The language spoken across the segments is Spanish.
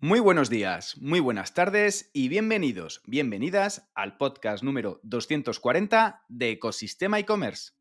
Muy buenos días, muy buenas tardes y bienvenidos, bienvenidas al podcast número 240 de Ecosistema e-commerce.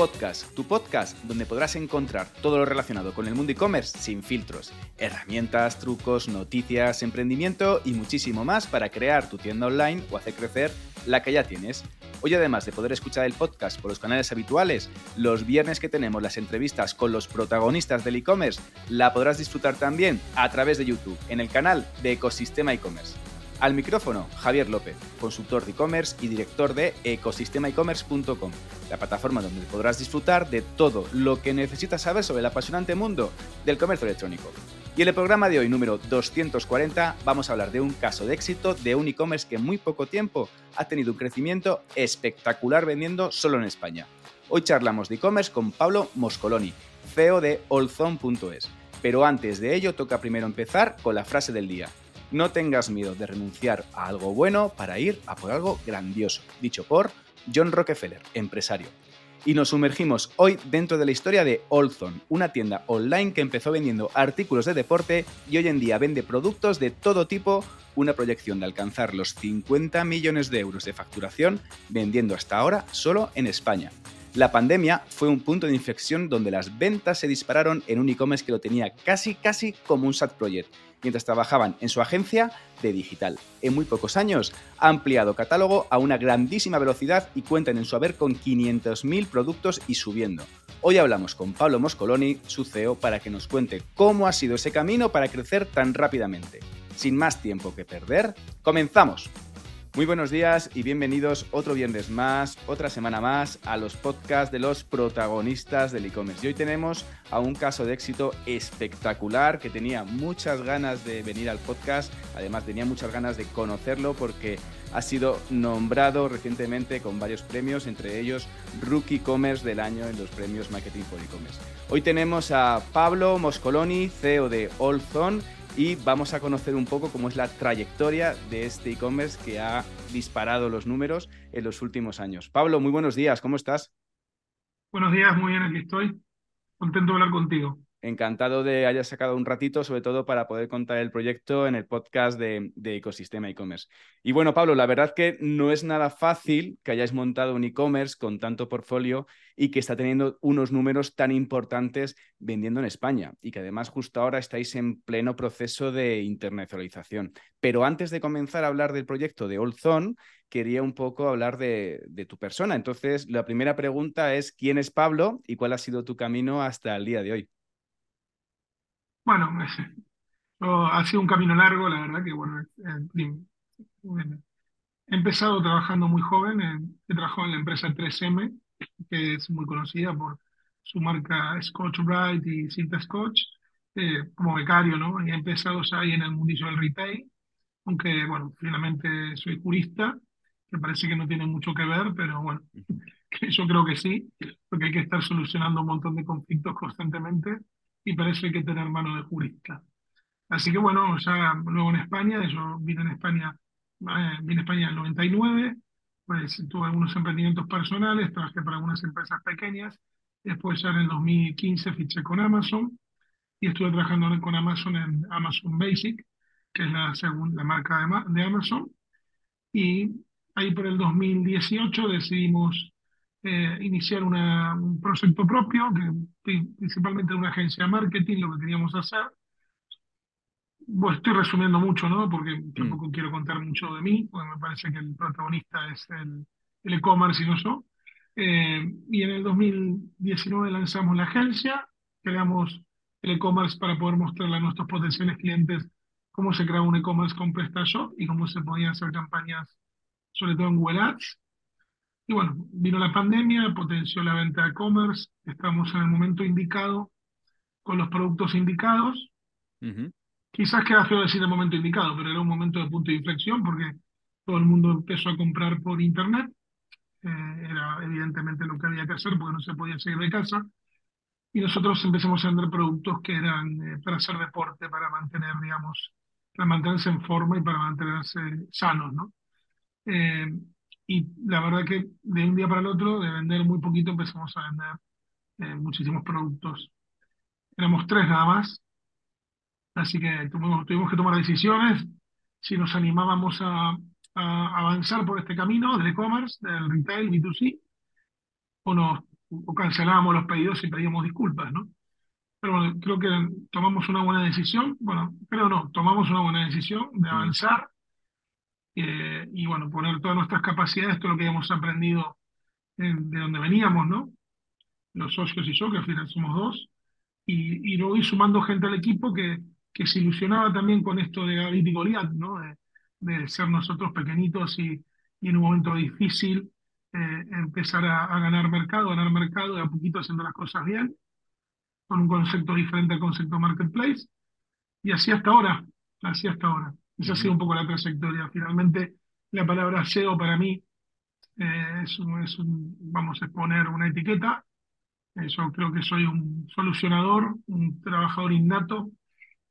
Podcast, tu podcast donde podrás encontrar todo lo relacionado con el mundo e-commerce sin filtros, herramientas, trucos, noticias, emprendimiento y muchísimo más para crear tu tienda online o hacer crecer la que ya tienes. Hoy además de poder escuchar el podcast por los canales habituales, los viernes que tenemos las entrevistas con los protagonistas del e-commerce, la podrás disfrutar también a través de YouTube en el canal de Ecosistema e-commerce. Al micrófono, Javier López, consultor de e-commerce y director de ecosistemaecommerce.com, la plataforma donde podrás disfrutar de todo lo que necesitas saber sobre el apasionante mundo del comercio electrónico. Y en el programa de hoy, número 240, vamos a hablar de un caso de éxito de un e-commerce que en muy poco tiempo ha tenido un crecimiento espectacular vendiendo solo en España. Hoy charlamos de e-commerce con Pablo Moscoloni, CEO de allzone.es. Pero antes de ello, toca primero empezar con la frase del día. No tengas miedo de renunciar a algo bueno para ir a por algo grandioso, dicho por John Rockefeller, empresario. Y nos sumergimos hoy dentro de la historia de Allzone, una tienda online que empezó vendiendo artículos de deporte y hoy en día vende productos de todo tipo, una proyección de alcanzar los 50 millones de euros de facturación vendiendo hasta ahora solo en España. La pandemia fue un punto de inflexión donde las ventas se dispararon en un e-commerce que lo tenía casi casi como un SAT project mientras trabajaban en su agencia de digital. En muy pocos años ha ampliado catálogo a una grandísima velocidad y cuentan en su haber con 500.000 productos y subiendo. Hoy hablamos con Pablo Moscoloni, su CEO, para que nos cuente cómo ha sido ese camino para crecer tan rápidamente. Sin más tiempo que perder, comenzamos. Muy buenos días y bienvenidos otro viernes más, otra semana más a los podcasts de los protagonistas del e-commerce. Y hoy tenemos a un caso de éxito espectacular que tenía muchas ganas de venir al podcast, además tenía muchas ganas de conocerlo porque ha sido nombrado recientemente con varios premios, entre ellos Rookie Commerce del año en los premios Marketing for E-Commerce. Hoy tenemos a Pablo Moscoloni, CEO de Allzone y vamos a conocer un poco cómo es la trayectoria de este e-commerce que ha disparado los números en los últimos años. Pablo, muy buenos días, ¿cómo estás? Buenos días, muy bien, aquí estoy. Contento de hablar contigo. Encantado de hayas sacado un ratito, sobre todo para poder contar el proyecto en el podcast de, Ecosistema e-commerce. Y bueno, Pablo, la verdad que no es nada fácil que hayáis montado un e-commerce con tanto portfolio y que está teniendo unos números tan importantes vendiendo en España y que además justo ahora estáis en pleno proceso de internacionalización. Pero antes de comenzar a hablar del proyecto de Allzone, quería un poco hablar de, de tu persona. Entonces, la primera pregunta es, ¿quién es Pablo y cuál ha sido tu camino hasta el día de hoy? Bueno, ha sido un camino largo, la verdad que bueno, he empezado trabajando muy joven, he trabajado en la empresa 3M, que es muy conocida por su marca Scotch Bright y Cinta Scotch, eh, como becario, ¿no? Y he empezado ahí en el mundillo del retail, aunque bueno, finalmente soy jurista, que parece que no tiene mucho que ver, pero bueno, yo creo que sí, porque hay que estar solucionando un montón de conflictos constantemente y hay que tener mano de jurista. Así que bueno, ya luego en España, yo vine en España, eh, vine a España en el 99, pues tuve algunos emprendimientos personales, trabajé para algunas empresas pequeñas, después ya en el 2015 fiché con Amazon y estuve trabajando con Amazon en Amazon Basic, que es la segunda marca de, de Amazon, y ahí por el 2018 decidimos eh, iniciar una, un proyecto propio, que, principalmente una agencia de marketing, lo que queríamos hacer. Bueno, estoy resumiendo mucho, ¿no? Porque mm. tampoco quiero contar mucho de mí, porque me parece que el protagonista es el, e-commerce y no yo. Eh, y en el 2019 lanzamos la agencia, creamos el e-commerce para poder mostrarle a nuestros potenciales clientes cómo se crea un e-commerce con PrestaShop y cómo se podían hacer campañas, sobre todo en Google Ads. Y bueno, vino la pandemia, potenció la venta de e-commerce, estamos en el momento indicado con los productos indicados. Quizás queda feo decir el momento indicado, pero era un momento de punto de inflexión porque todo el mundo empezó a comprar por internet. Eh, era evidentemente lo que había que hacer porque no se podía seguir de casa. y nosotros empezamos a vender productos que eran eh, para hacer deporte, para mantener, digamos, para mantenerse en forma y para mantenerse sanos, ¿no? Eh, y la verdad que de un día para el otro, de vender muy poquito, empezamos a vender eh, muchísimos productos. Éramos tres nada más, así que tuvimos, tuvimos que tomar decisiones si nos animábamos a, a avanzar por este camino del e-commerce, del retail, B2C, o nos o cancelábamos los pedidos y pedíamos disculpas, ¿no? Pero bueno, creo que tomamos una buena decisión, bueno, creo no, tomamos una buena decisión de mm. avanzar eh, y bueno, poner todas nuestras capacidades, todo lo que hemos aprendido de donde veníamos, ¿no? Los socios y yo, que al final somos dos, y, y luego ir sumando gente al equipo que, que se ilusionaba también con esto de David y Goliat, ¿no? De, de ser nosotros pequeñitos y, y en un momento difícil eh, empezar a, ganar mercado, ganar mercado y a poquito haciendo las cosas bien, con un concepto diferente al concepto marketplace. Y así hasta ahora, así hasta ahora. Esa ha sido un poco la trayectoria. Finalmente, la palabra SEO para mí eh, es, un, es un, vamos a exponer una etiqueta. Eh, yo creo que soy un solucionador, un trabajador innato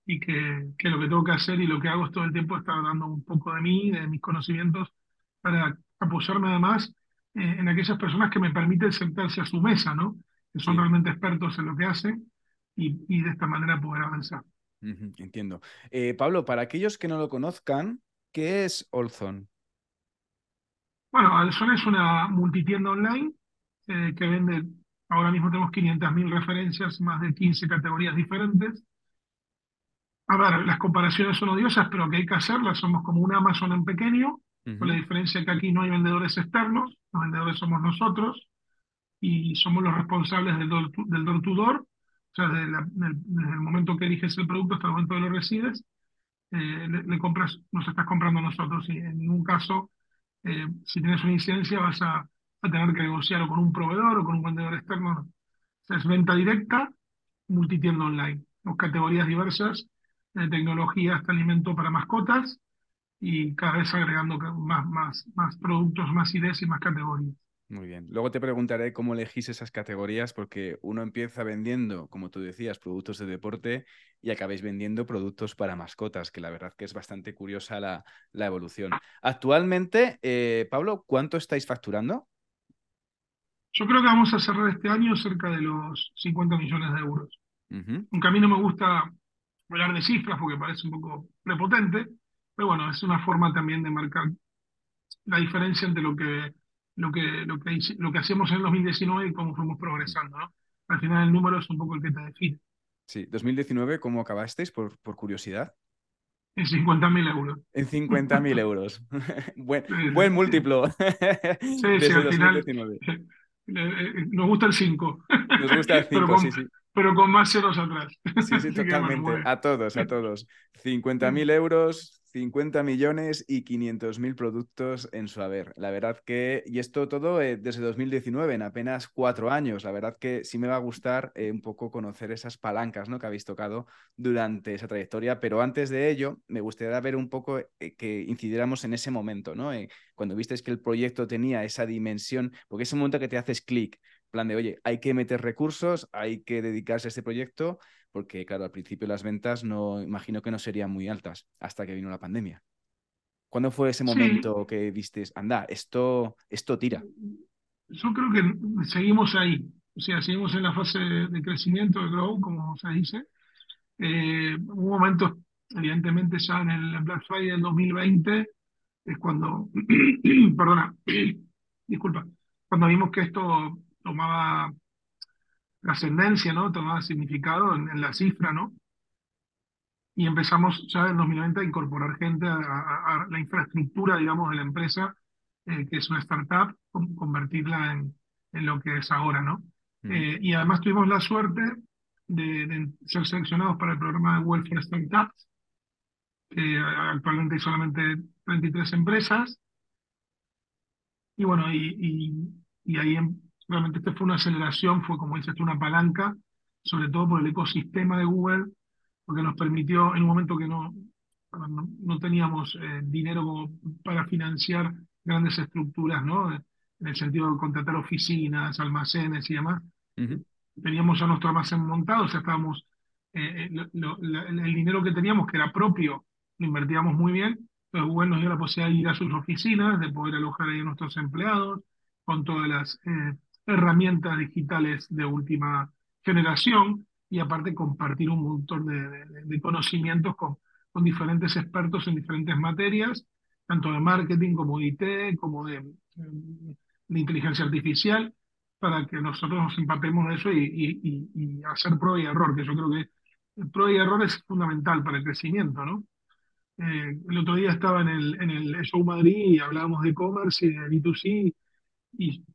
y que, que, lo que tengo que hacer y lo que hago es todo el tiempo estar dando un poco de mí, de mis conocimientos, para apoyarme además eh, en aquellas personas que me permiten sentarse a su mesa, ¿no? Que son realmente expertos en lo que hacen y, y de esta manera poder avanzar. Entiendo. Eh, Pablo, para aquellos que no lo conozcan, ¿qué es Olzon? Bueno, Olzon es una multitienda online eh, que vende, ahora mismo tenemos 500.000 referencias, más de 15 categorías diferentes. A ver, las comparaciones son odiosas, pero que hay que hacerlas. Somos como un Amazon en pequeño, con la diferencia que aquí no hay vendedores externos, los vendedores somos nosotros y somos los responsables del door to, del door, to door, o sea, desde, el momento que eliges el producto hasta el momento que lo recibes, eh, le, compras, nos estás comprando nosotros y en ningún caso, eh, si tienes una incidencia, vas a, a tener que negociar con un proveedor o con un vendedor externo. O sea, es venta directa, multitienda online, con categorías diversas, de tecnología hasta alimento para mascotas, y cada vez agregando más, más, más productos, más ideas y más categorías. Muy bien. Luego te preguntaré cómo elegís esas categorías, porque uno empieza vendiendo, como tú decías, productos de deporte y acabáis vendiendo productos para mascotas, que la verdad que es bastante curiosa la, la evolución. Actualmente, eh, Pablo, ¿cuánto estáis facturando? Yo creo que vamos a cerrar este año cerca de los 50 millones de euros. Aunque a mí no me gusta hablar de cifras porque parece un poco prepotente, pero bueno, es una forma también de marcar la diferencia entre lo que, lo que, lo que, lo que hacemos en el 2019 y cómo fuimos progresando, ¿no? Al final el número es un poco el que te define. Sí, 2019, ¿cómo acabasteis, por, por curiosidad? En 50.000 euros. En 50.000 euros. buen, buen múltiplo. Sí, sí, al final eh, eh, nos gusta el 5. Nos gusta el 5, sí, sí pero con más ceros atrás. Sí, sí, totalmente. A todos, a todos. 50.000 euros, 50 millones y 500 mil productos en su haber. La verdad que, y esto todo eh, desde 2019, en apenas cuatro años. La verdad que sí me va a gustar eh, un poco conocer esas palancas ¿no? que habéis tocado durante esa trayectoria. Pero antes de ello, me gustaría ver un poco eh, que incidiéramos en ese momento, ¿no? cuando visteis que el proyecto tenía esa dimensión, porque es un momento que te haces clic, plan de, oye, hay que meter recursos, hay que dedicarse a este proyecto porque claro, al principio las ventas no imagino que no serían muy altas hasta que vino la pandemia. ¿Cuándo fue ese momento que viste, anda, esto, esto tira? Yo creo que seguimos ahí, o sea, seguimos en la fase de crecimiento, de grow, como se dice. Eh, un momento, evidentemente, ya en el Black Friday del 2020, es cuando, perdona, disculpa, cuando vimos que esto tomaba trascendencia, ¿no? Tomaba significado en, la cifra, ¿no? Y empezamos ya en 2020 a incorporar gente a, la infraestructura, digamos, de la empresa, eh, que es una startup, convertirla en, en, lo que es ahora, ¿no? Mm. Eh, y además tuvimos la suerte de, ser seleccionados para el programa de Welfare Startups, que actualmente hay solamente 33 empresas. Y bueno, y, y, y ahí em, realmente esta fue una aceleración, fue como dices una palanca, sobre todo por el ecosistema de Google, porque nos permitió en un momento que no, no, teníamos eh, dinero para financiar grandes estructuras, ¿no? En el sentido de contratar oficinas, almacenes y demás. teníamos ya nuestro almacén montado, o sea, estábamos, eh, eh, el dinero que teníamos, que era propio, lo invertíamos muy bien, entonces Google nos dio la posibilidad de ir a sus oficinas, de poder alojar ahí a nuestros empleados, con todas las herramientas digitales de última generación, y aparte compartir un montón de, conocimientos con, diferentes expertos en diferentes materias, tanto de marketing como de IT, como de, inteligencia artificial, para que nosotros nos empapemos de eso y, hacer prueba y error, que yo creo que prueba y error es fundamental para el crecimiento, ¿no? Eh, el otro día estaba en el, en el Show Madrid y hablábamos de e-commerce y de B2C y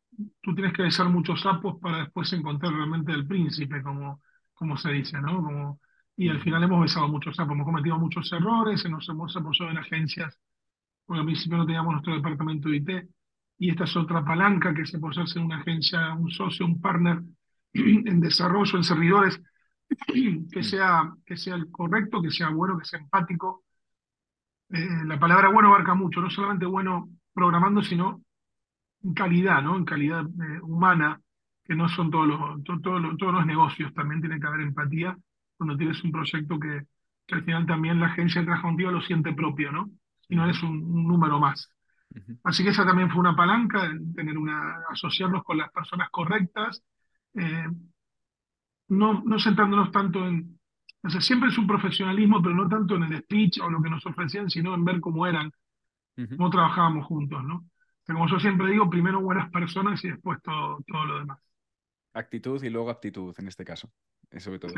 tú tienes que besar muchos sapos para después encontrar realmente el príncipe, como, como se dice, ¿no? Como, y al final hemos besado muchos sapos, hemos cometido muchos errores, nos hemos apoyado en agencias, porque al principio no teníamos nuestro departamento de IT, y esta es otra palanca que se hacer en una agencia, un socio, un partner en desarrollo, en servidores, que sea, que sea el correcto, que sea bueno, que sea empático. Eh, la palabra bueno abarca mucho, no solamente bueno programando, sino en calidad, ¿no? En calidad eh, humana, que no son todos los, todos los negocios, también tiene que haber empatía cuando tienes un proyecto que, que al final también la agencia que trabaja contigo lo siente propio, ¿no? Y no eres un número más. Así que esa también fue una palanca, tener una, asociarnos con las personas correctas, eh, no, no sentándonos tanto en, o sea, siempre es un profesionalismo, pero no tanto en el speech o lo que nos ofrecían, sino en ver cómo eran, cómo trabajábamos juntos, ¿no? Como yo siempre digo, primero buenas personas y después todo, todo lo demás. Actitud y luego aptitud en este caso, sobre todo.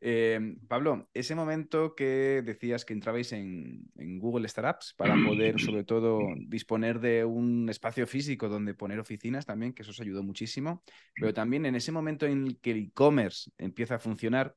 Eh, Pablo, ese momento que decías que entrabais en, Google Startups para poder, sobre todo, disponer de un espacio físico donde poner oficinas también, que eso os ayudó muchísimo, pero también en ese momento en que el e-commerce empieza a funcionar,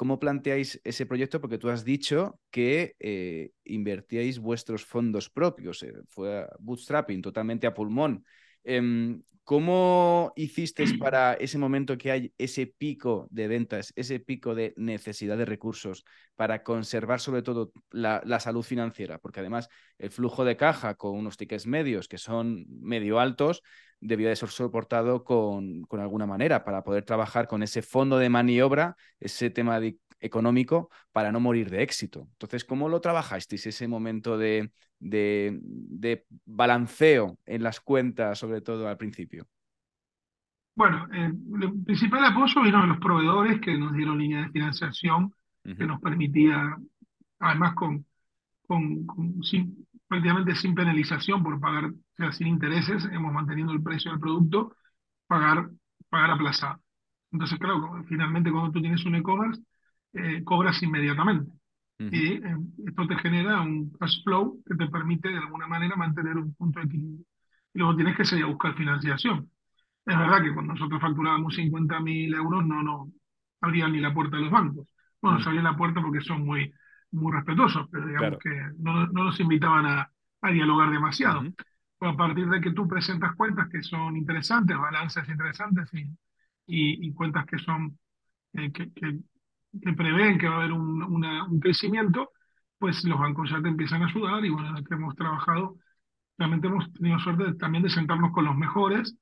¿cómo planteáis ese proyecto? Porque tú has dicho que eh, invertíais vuestros fondos propios, eh, fue bootstrapping totalmente a pulmón. Em, ¿Cómo hiciste para ese momento que hay ese pico de ventas, ese pico de necesidad de recursos para conservar sobre todo la, salud financiera? Porque además el flujo de caja con unos tickets medios que son medio altos debía de ser soportado con, con alguna manera para poder trabajar con ese fondo de maniobra, ese tema de económico para no morir de éxito. Entonces, ¿cómo lo trabajasteis ese momento de, de, balanceo en las cuentas, sobre todo al principio? Bueno, eh, el principal apoyo vino de los proveedores que nos dieron línea de financiación que nos permitía, además con, con, sin, prácticamente sin penalización por pagar, o sea, sin intereses, hemos mantenido el precio del producto, pagar, pagar aplazado. Entonces, claro, finalmente cuando tú tienes un e-commerce, eh, cobras inmediatamente. Y eh, esto te genera un cash flow que te permite de alguna manera mantener un punto de equilibrio. Y luego tienes que seguir a buscar financiación. Es verdad que cuando nosotros facturábamos 50.000 euros no nos abrían ni la puerta de los bancos. Bueno, nos abrían la puerta porque son muy, muy respetuosos, pero digamos que no, no, nos invitaban a, a dialogar demasiado. a partir de que tú presentas cuentas que son interesantes, balances interesantes y, y, cuentas que son eh, que, que, que prevén que va a haber un, un crecimiento, pues los bancos ya te empiezan a ayudar y bueno, que hemos trabajado, realmente hemos tenido suerte también de sentarnos con los mejores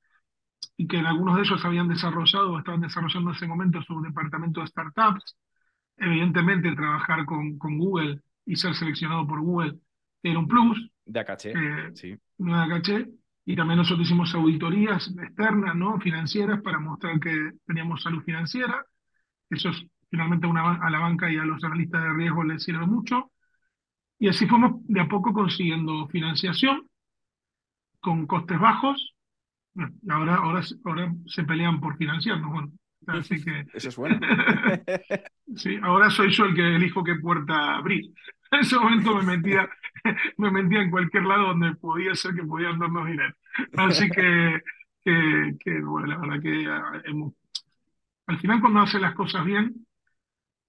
y que en algunos de ellos habían desarrollado o estaban desarrollando en ese momento su departamento de startups. Evidentemente, trabajar con, con Google y ser seleccionado por Google era un plus. De caché, eh, sí. No de caché. Y también nosotros hicimos auditorías externas, ¿no? Financieras, para mostrar que teníamos salud financiera. Eso es finalmente una, a la banca y a los analistas de riesgo les sirve mucho. Y así fuimos de a poco consiguiendo financiación con costes bajos. ahora, ahora, ahora se pelean por financiarnos. Bueno, así que, Eso es bueno. sí, ahora soy yo el que elijo qué puerta abrir. En ese momento me metía, me metía en cualquier lado donde podía ser que podían darnos dinero. Así que, que, que bueno, la verdad que ah, hemos, al final cuando haces las cosas bien,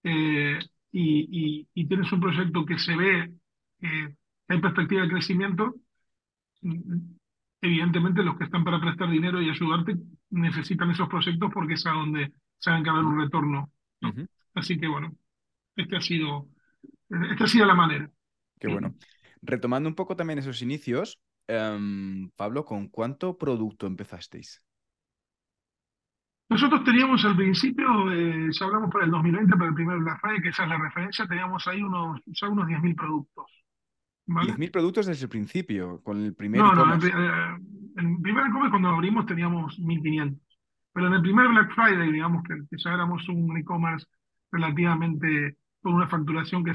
eh, y, tienes un proyecto que se ve que hay perspectiva de crecimiento, evidentemente los que están para prestar dinero y ayudarte necesitan esos proyectos porque es a donde saben que va a haber un retorno. Así que bueno, este ha sido, esta ha sido la manera. Qué bueno. Retomando un poco también esos inicios, em, Pablo, ¿con cuánto producto empezasteis? Nosotros teníamos al principio, eh, ya hablamos para el 2020, para el primer Black Friday, que esa es la referencia, teníamos ahí unos, ya unos 10.000 productos. ¿Vale? 10.000 productos desde el principio, con el primer No, no, en el, eh, primer e-commerce cuando abrimos teníamos 1.500. Pero en el primer Black Friday, digamos que, que ya éramos un e-commerce relativamente con una facturación que,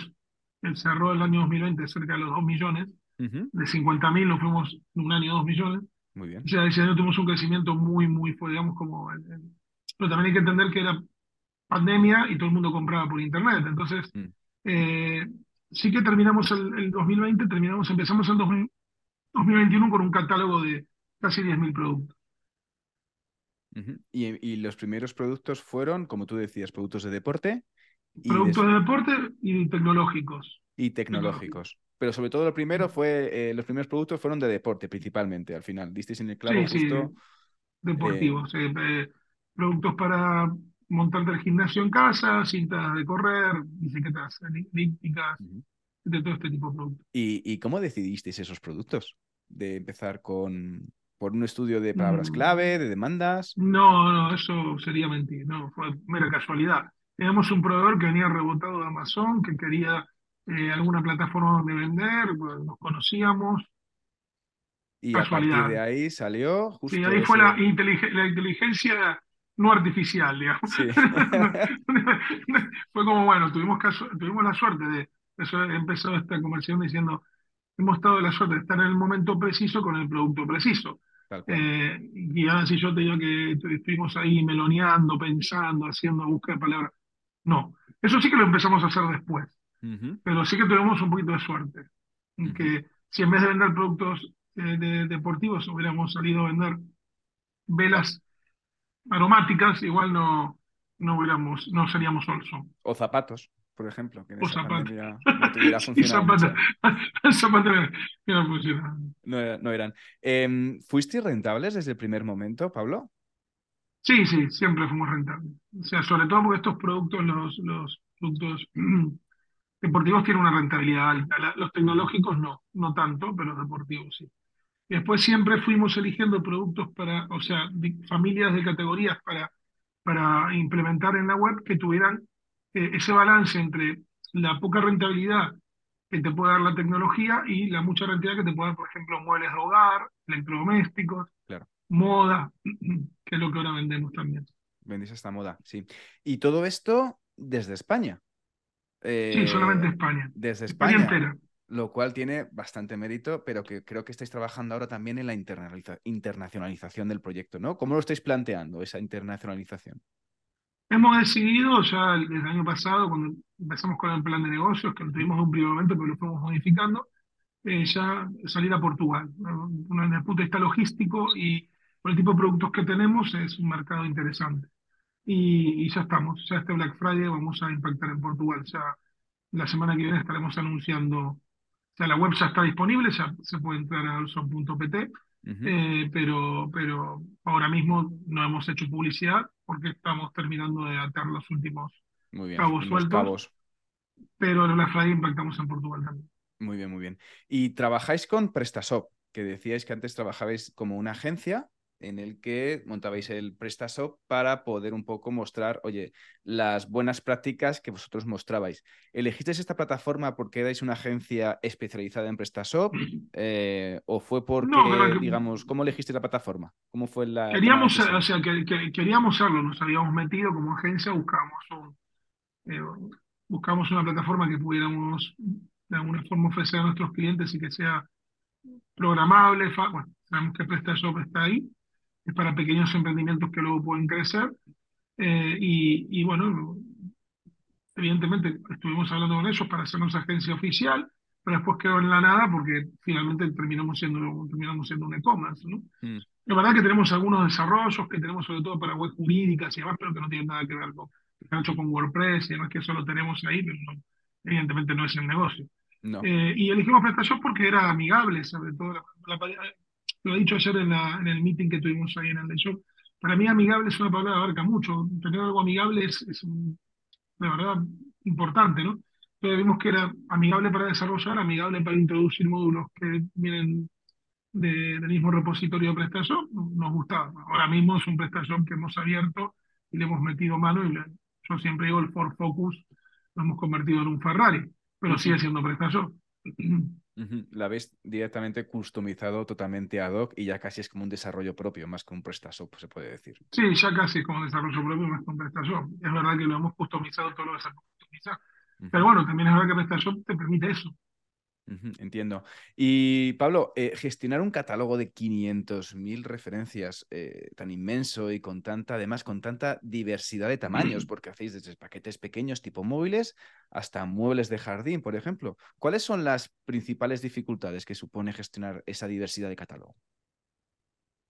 cerró el año 2020 cerca de los 2 millones, Ujú, de 50.000 nos fuimos en un año a 2 millones. Muy bien. O sea, ese año tuvimos un crecimiento muy, muy digamos, como... el- el- pero también hay que entender que era pandemia y todo el mundo compraba por internet. Entonces, Mm, eh, sí que terminamos el, el 2020, terminamos, empezamos el 2000 2021 con un catálogo de casi 10.000 productos. Y, y los primeros productos fueron, como tú decías, productos de deporte y, Productos de deporte y tecnológicos. y tecnológicos. Pero sobre todo lo primero fue, eh, los primeros productos fueron de deporte principalmente, al final. Disteis en el clavo Sí, sí, justo. deportivos. eh, eh, productos para montarte el gimnasio en casa, cintas de correr, bicicletas elípticas, Ujú. de todo este tipo de productos. ¿Y, y cómo decidisteis esos productos? De empezar con por un estudio de palabras Mm, clave, de demandas. No, no, eso sería mentir, no, fue mera casualidad. Teníamos un proveedor que venía rebotado de Amazon, que quería eh, alguna plataforma donde vender, bueno, nos conocíamos, Y a partir casualidad. de ahí salió Sí, justo ahí fue la, ese. la inteligencia no artificial, digamos. Sí. Fue como, bueno, tuvimos, caso, tuvimos la suerte de, eso empezó esta conversación diciendo, hemos estado la suerte de estar en el momento preciso con el producto preciso. Eh, y ahora si yo te digo que tu- estuvimos ahí meloneando, pensando, haciendo búsqueda de palabras, no. Eso sí que lo empezamos a hacer después, Ujú, pero sí que tuvimos un poquito de suerte. Ujú. Que si en vez de vender productos eh, de- deportivos hubiéramos salido a vender velas aromáticas, igual no, no hubiéramos, no seríamos Olson. O zapatos, por ejemplo, que O zapatos. no funcionado zapatos. mucho. Zapatos que no. No, no eran. Em, ¿fuisteis rentables desde el primer momento, Pablo? Sí, sí, siempre fuimos rentables. O sea, sobre todo porque estos productos, los, los productos deportivos tienen una rentabilidad alta. La- los tecnológicos no, no tanto, pero los deportivos sí. Y después siempre fuimos eligiendo productos para, o sea, familias de categorías para, para implementar en la web que tuvieran eh, ese balance entre la poca rentabilidad que te puede dar la tecnología y la mucha rentabilidad que te puede dar, por ejemplo, muebles de hogar, electrodomésticos, Claro. moda, que es lo que ahora vendemos también. Vendéis esta moda, sí. Y todo esto desde España. Sí, solamente Eh, España. desde España España, entera. Lo cual tiene bastante mérito, pero que creo que estáis trabajando ahora también en la internaliza- internacionalización del proyecto, ¿no? ¿Cómo lo estáis planteando, esa internacionalización? Hemos decidido ya el- el año pasado, cuando empezamos con el plan de negocios, que lo tuvimos en un primer momento, pero lo fuimos modificando, eh, ya salir a Portugal. ¿no? Desde el punto de vista logístico y por el tipo de productos que tenemos, es un mercado interesante. Y, y ya estamos, ya este Black Friday vamos a impactar en Portugal. Ya la semana que viene estaremos anunciando, o sea, la web ya está disponible, ya se puede entrar a olson.pt, eh, pero, pero ahora mismo no hemos hecho publicidad porque estamos terminando de atar los últimos Muy bien, cabos sueltos, cabos. pero en Black Friday impactamos en Portugal también. Muy bien, muy bien. Y trabajáis con PrestaShop, que decíais que antes trabajabais como una agencia en el que montabais el PrestaShop para poder un poco mostrar, oye, las buenas prácticas que vosotros mostrabais. ¿Elegisteis esta plataforma porque erais una agencia especializada en PrestaShop? Eh, ¿O fue porque, No, digamos, cómo elegisteis la plataforma? ¿Cómo fue la Queríamos, o sea, que, que- queríamos serlo, nos habíamos metido como agencia, buscábamos un, eh, buscamos una plataforma que pudiéramos de alguna forma ofrecer a nuestros clientes y que sea programable. Bueno, sabemos que PrestaShop está ahí, es para pequeños emprendimientos que luego pueden crecer. eh, y, y bueno, evidentemente estuvimos hablando con ellos para hacernos agencia oficial, pero después quedó en la nada porque finalmente terminamos siendo, terminamos siendo un e-commerce, ¿no? Mm, La verdad que tenemos algunos desarrollos que tenemos sobre todo para web jurídicas y demás, pero que no tienen nada que ver con, que hechos con WordPress y demás, que eso lo tenemos ahí, pero no- evidentemente no es el negocio. no. Eh, y elegimos PrestaShop porque era amigable, sobre todo, la, la- lo he dicho ayer en, la- en el meeting que tuvimos ahí en el de Shop. Para mí amigable es una palabra que abarca mucho. Tener algo amigable es, es un- de verdad importante, ¿no? Entonces vimos que era amigable para desarrollar, amigable para introducir módulos que vienen de- del mismo repositorio de PrestaShop, nos gustaba. Ahora mismo es un PrestaShop que hemos abierto y le hemos metido mano y yo siempre digo el Ford Focus lo hemos convertido en un Ferrari, pero sigue siendo PrestaShop. La habéis directamente customizado totalmente ad hoc y ya casi es como un desarrollo propio, más que un PrestaShop, se puede decir. Sí, ya casi es como un desarrollo propio, más que un PrestaShop. Es verdad que lo hemos customizado todo lo que se puede customizar. Pero bueno, también es verdad que PrestaShop te permite eso entiendo. Y Pablo, eh, gestionar un catálogo de 500.000 referencias eh, tan inmenso y con tanta, además, con tanta diversidad de tamaños, porque hacéis desde paquetes pequeños tipo móviles hasta muebles de jardín, por ejemplo. ¿Cuáles son las principales dificultades que supone gestionar esa diversidad de catálogo?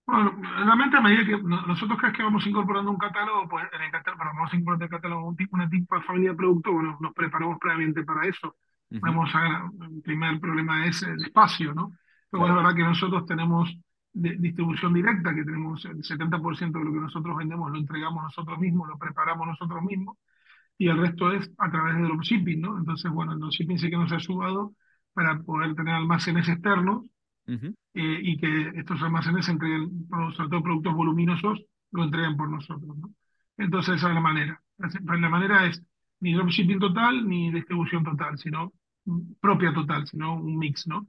Bueno, realmente a medida que nosotros crees que vamos incorporando un catálogo, pues en el catálogo, vamos a incorporar el catálogo un tipo, una tipo de familia de producto, bueno, nos preparamos previamente para eso. Vamos a, el primer problema es el espacio, ¿no? Pero es verdad que nosotros tenemos distribución directa, que tenemos el 70% de lo que nosotros vendemos lo entregamos nosotros mismos, lo preparamos nosotros mismos, y el resto es a través de dropshipping, ¿no? Entonces, bueno, el dropshipping sí que nos ha ayudado para poder tener almacenes externos eh, y que estos almacenes entreguen, sobre todo productos voluminosos, lo entreguen por nosotros, ¿no? Entonces, esa es la manera. La manera es ni dropshipping total ni distribución total, sino propia total, sino un mix, ¿no?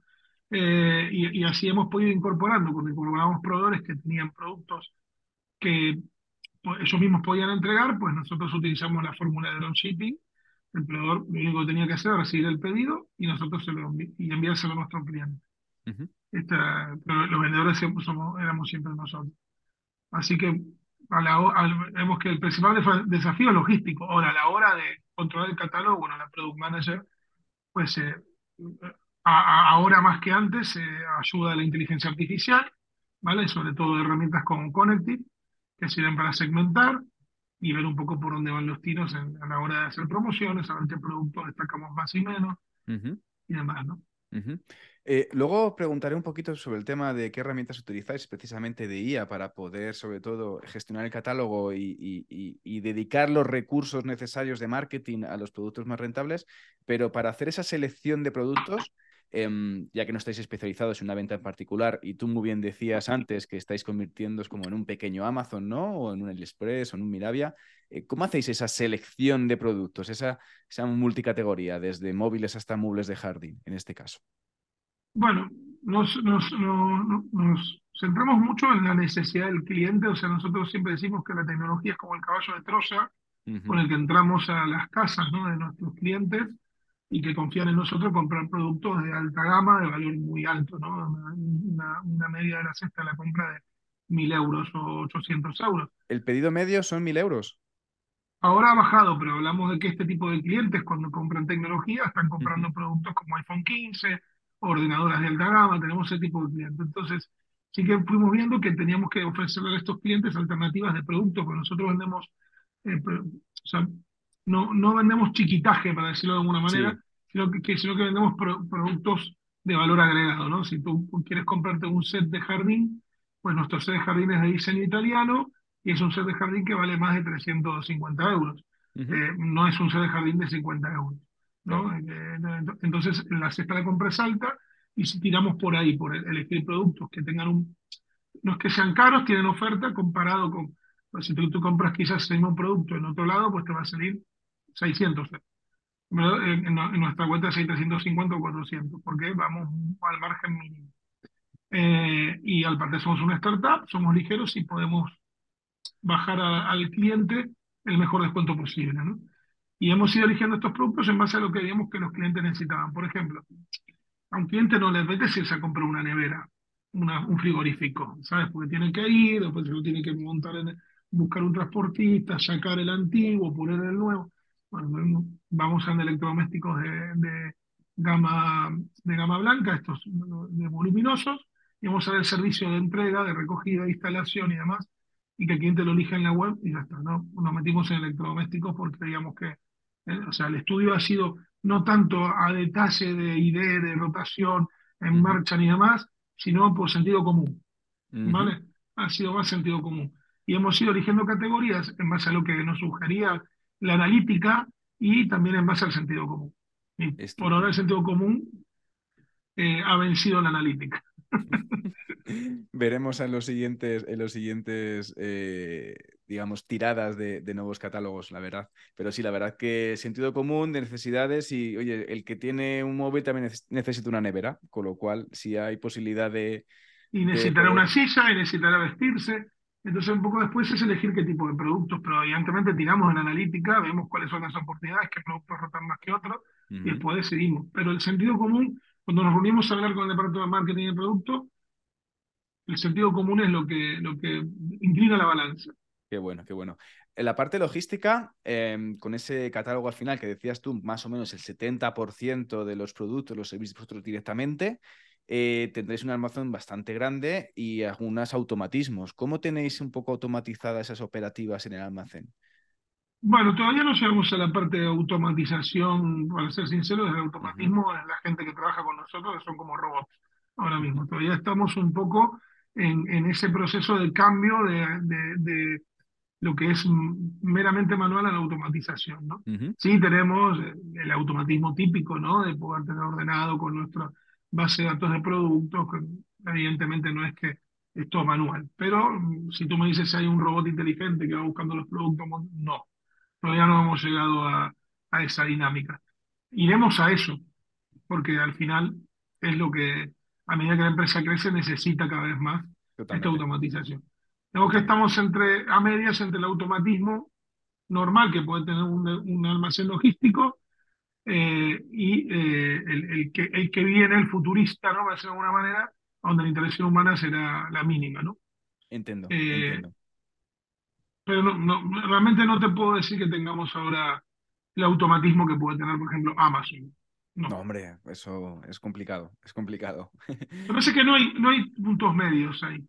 Eh, y, así hemos podido incorporando, porque incorporamos proveedores que tenían productos que pues, ellos mismos podían entregar, pues nosotros utilizamos la fórmula de dropshipping. El proveedor lo único que tenía que hacer era recibir el pedido y nosotros se lo y enviárselo a nuestro cliente. los vendedores somos, éramos siempre nosotros. Así que vemos que el principal desafío es logístico. Ahora, a la hora de controlar el catálogo, bueno, la Product Manager, pues eh, ahora más que antes, eh, ayuda a la inteligencia artificial, ¿vale? Sobre todo herramientas como Connected, que sirven para segmentar y ver un poco por dónde van los tiros a la hora de hacer promociones, a ver qué productos destacamos más y menos y demás, ¿no? Eh, luego preguntaré un poquito sobre el tema de qué herramientas utilizáis precisamente de IA para poder, sobre todo, gestionar el catálogo y, dedicar los recursos necesarios de marketing a los productos más rentables. Pero para hacer esa selección de productos, em, ya que no estáis especializados en una venta en particular, y tú muy bien decías antes que estáis convirtiéndoos como en un pequeño Amazon, ¿no? O en un AliExpress o en un Mirabia, eh, ¿cómo hacéis esa selección de productos, esa, esa multicategoría, desde móviles hasta muebles de jardín, en este caso? Bueno, nos, nos, nos, centramos mucho en la necesidad del cliente, o sea, nosotros siempre decimos que la tecnología es como el caballo de Troya con el que entramos a las casas ¿no? de nuestros clientes y que confían en nosotros comprar productos de alta gama, de valor muy alto, ¿no? Una, una media de la cesta de la compra de 1.000 euros o 800 euros. ¿El pedido medio son 1.000 euros? Ahora ha bajado, pero hablamos de que este tipo de clientes cuando compran tecnología están comprando productos como iPhone 15, ordenadoras de alta gama, tenemos ese tipo de clientes. Entonces, sí que fuimos viendo que teníamos que ofrecerle a estos clientes alternativas de productos, porque nosotros vendemos, eh, o sea, no, no vendemos chiquitaje, para decirlo de alguna manera, sino, que, sino que vendemos productos de valor agregado, ¿no? Si tú quieres comprarte un set de jardín, pues nuestro set de jardín es de diseño italiano y es un set de jardín que vale más de 350 euros. Eh, no es un set de jardín de 50 euros. ¿no? Eh, entonces, la cesta de compra es alta y si tiramos por ahí, por elegir productos que tengan un... No es que sean caros, tienen oferta comparado con... Pues, si tú, compras quizás el mismo producto en otro lado, pues te va a salir 600 en, nuestra cuenta es 350 o 400, porque vamos al margen mínimo. Eh, y al parte somos una startup, somos ligeros y podemos bajar al cliente el mejor descuento posible. ¿no? Y hemos ido eligiendo estos productos en base a lo que veíamos que los clientes necesitaban. Por ejemplo, a un cliente no le apetece irse a comprar una nevera, una, un frigorífico, ¿sabes? Porque tiene que ir, después se lo tiene que montar, en, buscar un transportista, sacar el antiguo, poner el nuevo. Bueno, vamos a electrodomésticos de, de, gama, de gama blanca, estos de voluminosos, y vamos a ver el servicio de entrega, de recogida, instalación y demás, y que el cliente lo elija en la web y ya está, ¿no? Nos metimos en electrodomésticos porque creíamos que ¿eh? O sea, el estudio ha sido no tanto a detalle de idea, de rotación, en marcha ni demás, sino por sentido común. ¿Vale? Ha sido más sentido común. Y hemos ido eligiendo categorías en base a lo que nos sugería la analítica y también en base al sentido común. Y por ahora el sentido común eh, ha vencido la analítica. Veremos en los siguientes, en los siguientes eh, digamos, tiradas de, nuevos catálogos, la verdad. Pero sí, la verdad que sentido común de necesidades y, oye, el que tiene un móvil también necesita una nevera, con lo cual, si hay posibilidad de... Y necesitará una silla y necesitará vestirse. Entonces, un poco después es elegir qué tipo de productos, pero evidentemente tiramos en analítica, vemos cuáles son las oportunidades, qué productos rotan más que otros, y después decidimos. Pero el sentido común, cuando nos reunimos a hablar con el departamento de marketing y producto, el sentido común es lo que, lo que inclina la balanza. Qué bueno, qué bueno. En la parte logística, em, con ese catálogo al final que decías tú, más o menos el 70% de los productos los servicios vosotros directamente, eh, tendréis un almacén bastante grande y algunos automatismos. ¿Cómo tenéis un poco automatizadas esas operativas en el almacén? Bueno, todavía no llegamos a la parte de automatización, para ser sincero, el automatismo es la gente que trabaja con nosotros, son como robots ahora mismo. Todavía estamos un poco en, ese proceso de cambio de lo que es meramente manual a la automatización, ¿no? Sí tenemos el automatismo típico, ¿no? De poder tener ordenado con nuestra base de datos de productos, evidentemente no es que es todo manual, pero mm, si tú me dices si hay un robot inteligente que va buscando los productos, no, todavía no hemos llegado a, a esa dinámica. Iremos a eso, porque al final es lo que, a medida que la empresa crece, necesita cada vez más esta automatización. Digamos que estamos entre, a medias entre el automatismo normal que puede tener un, almacén logístico eh, y eh, el, que, el que viene, el futurista, ¿no? Va a ser de alguna manera, donde la interacción humana será la mínima, ¿no? Entiendo, eh, entiendo. Pero no, realmente no te puedo decir que tengamos ahora el automatismo que puede tener, por ejemplo, Amazon. No. hombre, eso es complicado, es complicado. Me parece que no hay, no hay puntos medios ahí.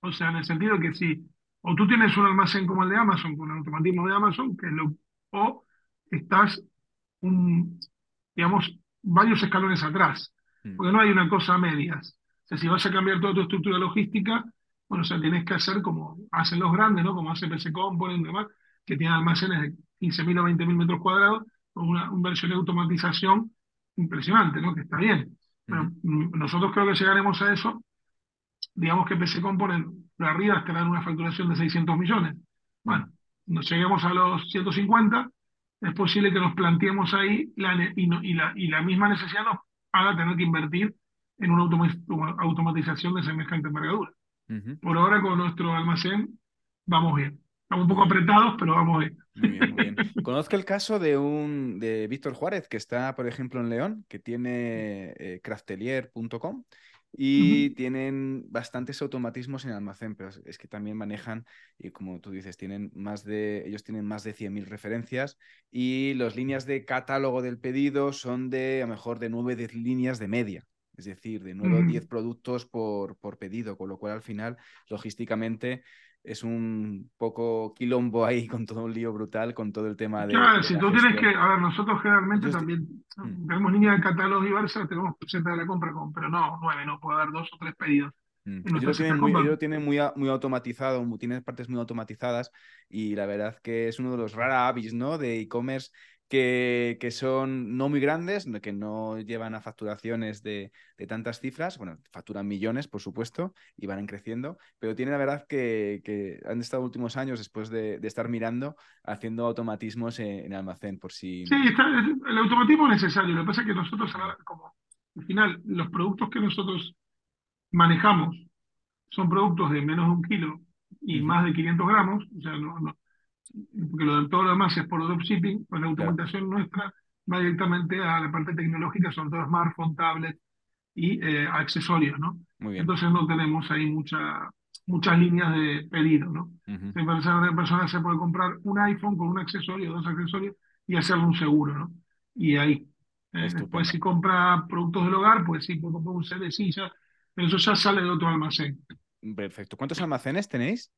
O sea, en el sentido que si o tú tienes un almacén como el de Amazon, con el automatismo de Amazon, que lo, o estás, un, digamos, varios escalones atrás, mm. porque no hay una cosa a medias. O sea, si vas a cambiar toda tu estructura logística, bueno, o sea, tienes que hacer como hacen los grandes, ¿no? Como hace PC Component y demás, que tienen almacenes de 15.000 o 20.000 metros cuadrados, con una, versión de automatización impresionante, ¿no? Que está bien. Pero mm. nosotros creo que llegaremos a eso digamos que PC Component de arriba estará en una facturación de 600 millones. Bueno, nos lleguemos a los 150, es posible que nos planteemos ahí la, y, y, la, y la misma necesidad nos haga tener que invertir en una automatización de semejante envergadura. Por ahora con nuestro almacén vamos bien. Estamos un poco apretados, pero vamos bien. Muy bien, muy bien. Conozco el caso de un de Víctor Juárez, que está, por ejemplo, en León, que tiene eh, craftelier.com y tienen bastantes automatismos en almacén, pero es que también manejan, y como tú dices, tienen más de, ellos tienen más de 100.000 referencias y las líneas de catálogo del pedido son de a lo mejor de 9 10 líneas de media. Es decir, de 9 o 10 productos por, por pedido, con lo cual al final, logísticamente, es un poco quilombo ahí con todo un lío brutal, con todo el tema de. Claro, si tú tienes que. A ver, nosotros generalmente también mm. tenemos líneas de catálogo diversas, tenemos presenta de la compra pero no, nueve, no puedo dar dos o tres pedidos. Mm. Ellos lo tienen, muy, ellos tienen muy, muy automatizado, tienen partes muy automatizadas y la verdad que es uno de los raros avis ¿no? de e-commerce que, son no muy grandes, que no llevan a facturaciones de, tantas cifras, bueno, facturan millones, por supuesto, y van creciendo, pero tienen la verdad que, han estado últimos años, después de, estar mirando, haciendo automatismos en, almacén, por si... Sí, el automatismo es necesario, lo que pasa es que nosotros, como al final, los productos que nosotros manejamos son productos de menos de un kilo y más de 500 gramos, o sea, no, no, porque lo, todo lo demás es por dropshipping, pues la automatización nuestra va directamente a la parte tecnológica, sobre todo smartphone, tablet y eh, accesorios, ¿no? Entonces no tenemos ahí mucha, muchas líneas de pedido, ¿no? La persona se puede comprar un iPhone con un accesorio, dos accesorios y hacerle un seguro, ¿no? Y ahí. Eh, después si compra productos del hogar, pues sí, puede comprar un set de silla, pero eso ya sale de otro almacén. Perfecto. ¿Cuántos almacenes tenéis?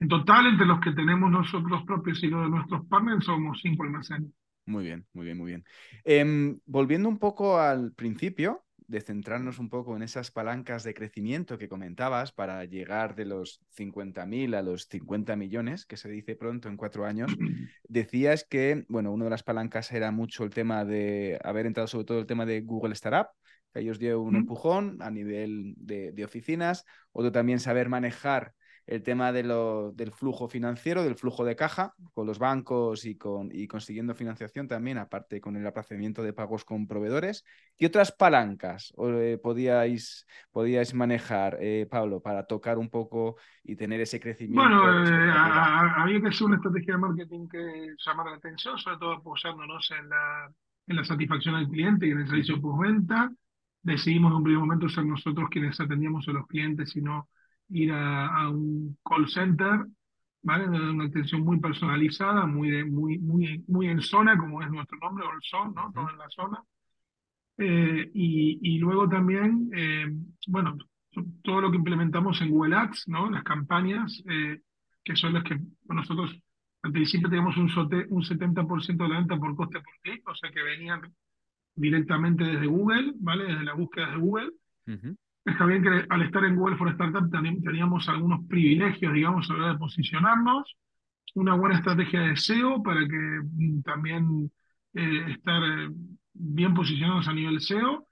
En total, entre los que tenemos nosotros propios y los de nuestros partners, somos cinco almacenes. Muy bien, muy bien, muy bien. Em, volviendo un poco al principio, de centrarnos un poco en esas palancas de crecimiento que comentabas para llegar de los 50.000 a los 50 millones, que se dice pronto en cuatro años, decías que, bueno, una de las palancas era mucho el tema de haber entrado sobre todo el tema de Google Startup, que ellos dio un empujón a nivel de, de oficinas, otro también saber manejar el tema de lo, del flujo financiero, del flujo de caja con los bancos y, con, y consiguiendo financiación también, aparte con el aplazamiento de pagos con proveedores. ¿Qué otras palancas eh, podíais, podíais manejar, eh, Pablo, para tocar un poco y tener ese crecimiento? Bueno, eh, había que hacer una estrategia de marketing que llamara la atención, sobre todo apoyándonos en la, en la satisfacción del cliente y en el servicio postventa. Decidimos en un primer momento ser nosotros quienes atendíamos a los clientes y no ir a, un call center, ¿vale? Una atención muy personalizada, muy, muy, muy, muy en zona, como es nuestro nombre, All Zone, ¿no? Todo en la zona. Eh, y, y, luego también, eh, bueno, todo lo que implementamos en Google Ads, ¿no? Las campañas, eh, que son las que nosotros al principio teníamos un, un 70% de la venta por coste por clic, o sea que venían directamente desde Google, ¿vale? Desde la búsqueda de Google. Está bien que al estar en Google for Startup teníamos algunos privilegios, digamos, a la hora de posicionarnos, una buena estrategia de SEO para que mm, también eh, estar eh, bien posicionados a nivel SEO.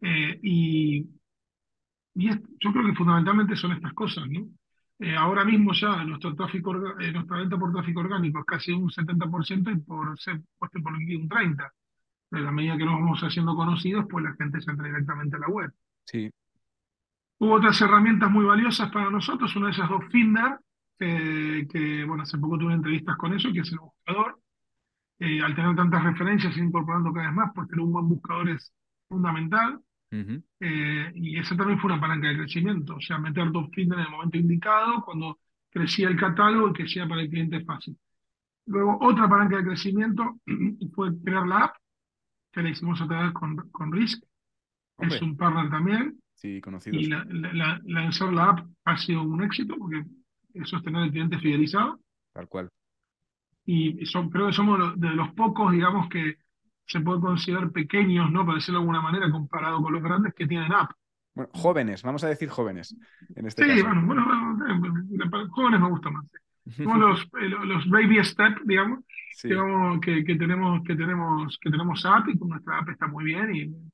Eh, y, yo creo que fundamentalmente son estas cosas, ¿no? ahora mismo ya nuestro tráfico, nuestra venta por tráfico orgánico es casi un 70% y por ser por un 30%. En la medida que nos vamos haciendo conocidos, pues la gente se entra directamente a la web. Sí, Hubo otras herramientas muy valiosas para nosotros, una de esas dos Finder, que, bueno, hace poco tuve entrevistas con eso, que es el buscador. Eh, al tener tantas referencias, incorporando cada vez más, tener un buen buscador es fundamental. Eh, y esa también fue una palanca de crecimiento, o sea, meter dos Finder en el momento indicado, cuando crecía el catálogo y que sea para el cliente fácil. Luego, otra palanca de crecimiento fue crear la app, que la hicimos a través con, con Risk. Es un partner también. Sí, conocidos. Y la, la, lanzar la app ha sido un éxito porque eso es tener al cliente fidelizado. Tal cual. Y son, creo que somos de los pocos, digamos, que se puede considerar pequeños, ¿no? Para decirlo de alguna manera, comparado con los grandes que tienen app. Bueno, jóvenes, vamos a decir jóvenes. En este sí, bueno, bueno, bueno, jóvenes me gusta más. Como los, eh, los baby step, digamos, digamos que, que, tenemos, que tenemos, que tenemos app y nuestra app está muy bien y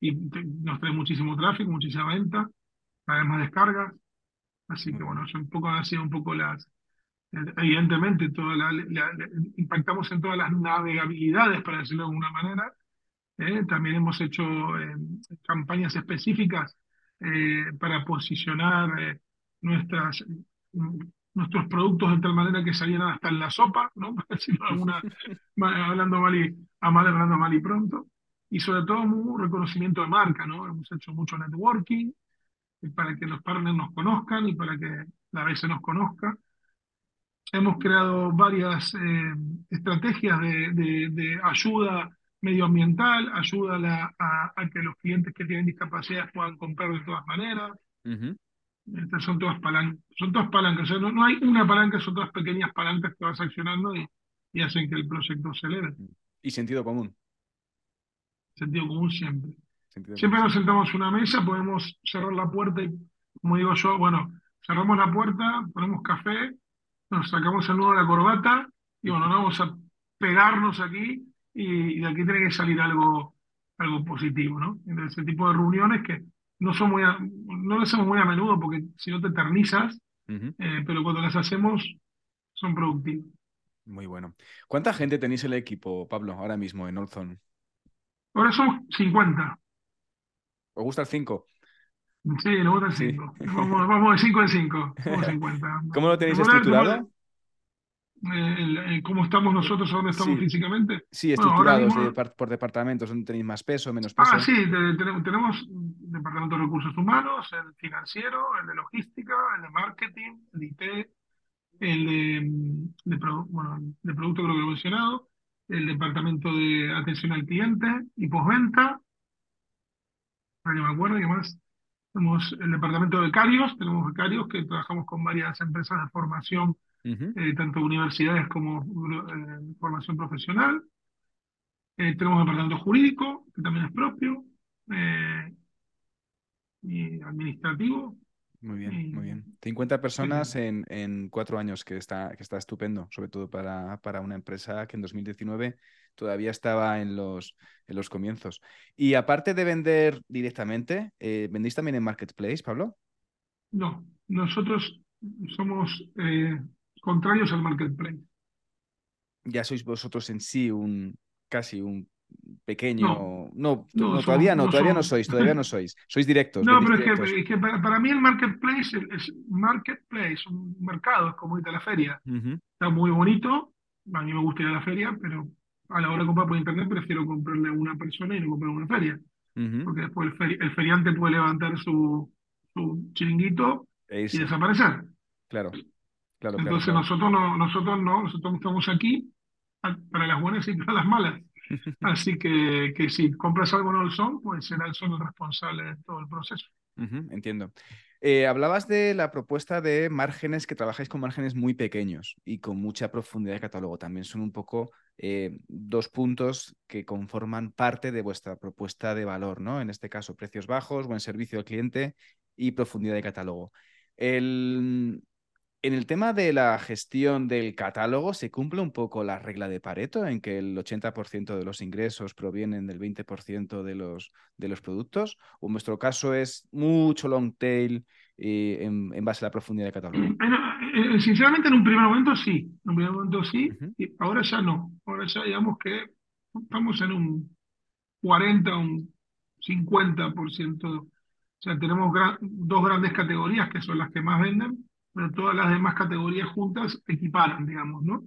y nos trae muchísimo tráfico, muchísima venta, además descargas. Así que bueno, eso un poco ha sido un poco las, evidentemente, toda la, impactamos en todas las navegabilidades, para decirlo de alguna manera. ¿eh? También hemos hecho eh, campañas específicas eh, para posicionar nuestras, nuestros productos de tal manera que salieran hasta en la sopa, ¿no? Para decirlo alguna, hablando mal y, a mal, hablando mal y pronto y sobre todo un reconocimiento de marca, ¿no? Hemos hecho mucho networking para que los partners nos conozcan y para que la vez se nos conozca. Hemos creado varias eh, estrategias de, de, ayuda medioambiental, ayuda a, a, que los clientes que tienen discapacidad puedan comprar de todas maneras. Estas son todas palancas, son todas palancas, no, no, hay una palanca, son todas pequeñas palancas que vas accionando y, y hacen que el proyecto se eleve. Y sentido común sentido común siempre. siempre nos sentamos en una mesa, podemos cerrar la puerta y, como digo yo, bueno, cerramos la puerta, ponemos café, nos sacamos el nudo de la corbata y bueno, vamos a pegarnos aquí y, de aquí tiene que salir algo, algo positivo, ¿no? Entonces, ese tipo de reuniones que no son muy no lo hacemos muy a menudo porque si no te eternizas, eh, pero cuando las hacemos son productivas. Muy bueno. ¿Cuánta gente tenéis en el equipo, Pablo, ahora mismo en Olzon? Ahora son 50. ¿Os gusta el 5? Sí, nos gusta el 5. Vamos, vamos, de 5 en 5. ¿Cómo lo tenéis estructurado? Eh, ¿Cómo estamos nosotros? ¿Dónde estamos físicamente? Sí, estructurados por departamentos, ¿dónde tenéis más peso, menos peso? Ah, sí, tenemos, tenemos departamento de recursos humanos, el financiero, el de logística, el de marketing, el de IT, el de, de, bueno, de producto creo que lo he mencionado, el departamento de atención al cliente y postventa. Para que me acuerdo, ¿qué más? Tenemos el departamento de becarios, tenemos becarios que trabajamos con varias empresas de formación, eh, tanto universidades como eh, formación profesional. Eh, tenemos el departamento jurídico, que también es propio, y administrativo, muy bien, muy bien. 50 personas en, en, cuatro años, que está, que está estupendo, sobre todo para, para una empresa que en 2019 todavía estaba en los, en los comienzos. Y aparte de vender directamente, eh, ¿vendéis también en Marketplace, Pablo? No, nosotros somos eh, contrarios al Marketplace. Ya sois vosotros en sí un casi un pequeño. No, no, todavía no, no todavía no sois, todavía no sois. Sois directos. No, pero es que, es que para, para mí el Marketplace es Marketplace, un mercado, es como irte a la feria. Está muy bonito, a mí me gusta ir a la feria, pero a la hora de comprar por internet prefiero comprarle a una persona y no comprar en una feria. Porque después el, feri- el feriante puede levantar su, su chiringuito y desaparecer. Claro, claro, claro. Entonces claro. nosotros no, nosotros no, nosotros estamos aquí a- para las buenas y para las malas. Así que, que si compras algo en Olson, pues será el sol el responsable de todo el proceso. Entiendo. Eh, hablabas de la propuesta de márgenes, que trabajáis con márgenes muy pequeños y con mucha profundidad de catálogo. También son un poco eh, dos puntos que conforman parte de vuestra propuesta de valor, ¿no? En este caso, precios bajos, buen servicio al cliente y profundidad de catálogo. El- en el tema de la gestión del catálogo, ¿se cumple un poco la regla de Pareto en que el 80% de los ingresos provienen del 20% de los, de los productos? ¿O en vuestro caso es mucho long tail eh, en, en base a la profundidad de catálogo? Bueno, eh, sinceramente en un primer momento sí, en un primer momento sí, Ujú. y ahora ya no. Ahora ya digamos que estamos en un 40, un 50%. O sea, tenemos gra- dos grandes categorías que son las que más venden, pero todas las demás categorías juntas equiparan, digamos, ¿no?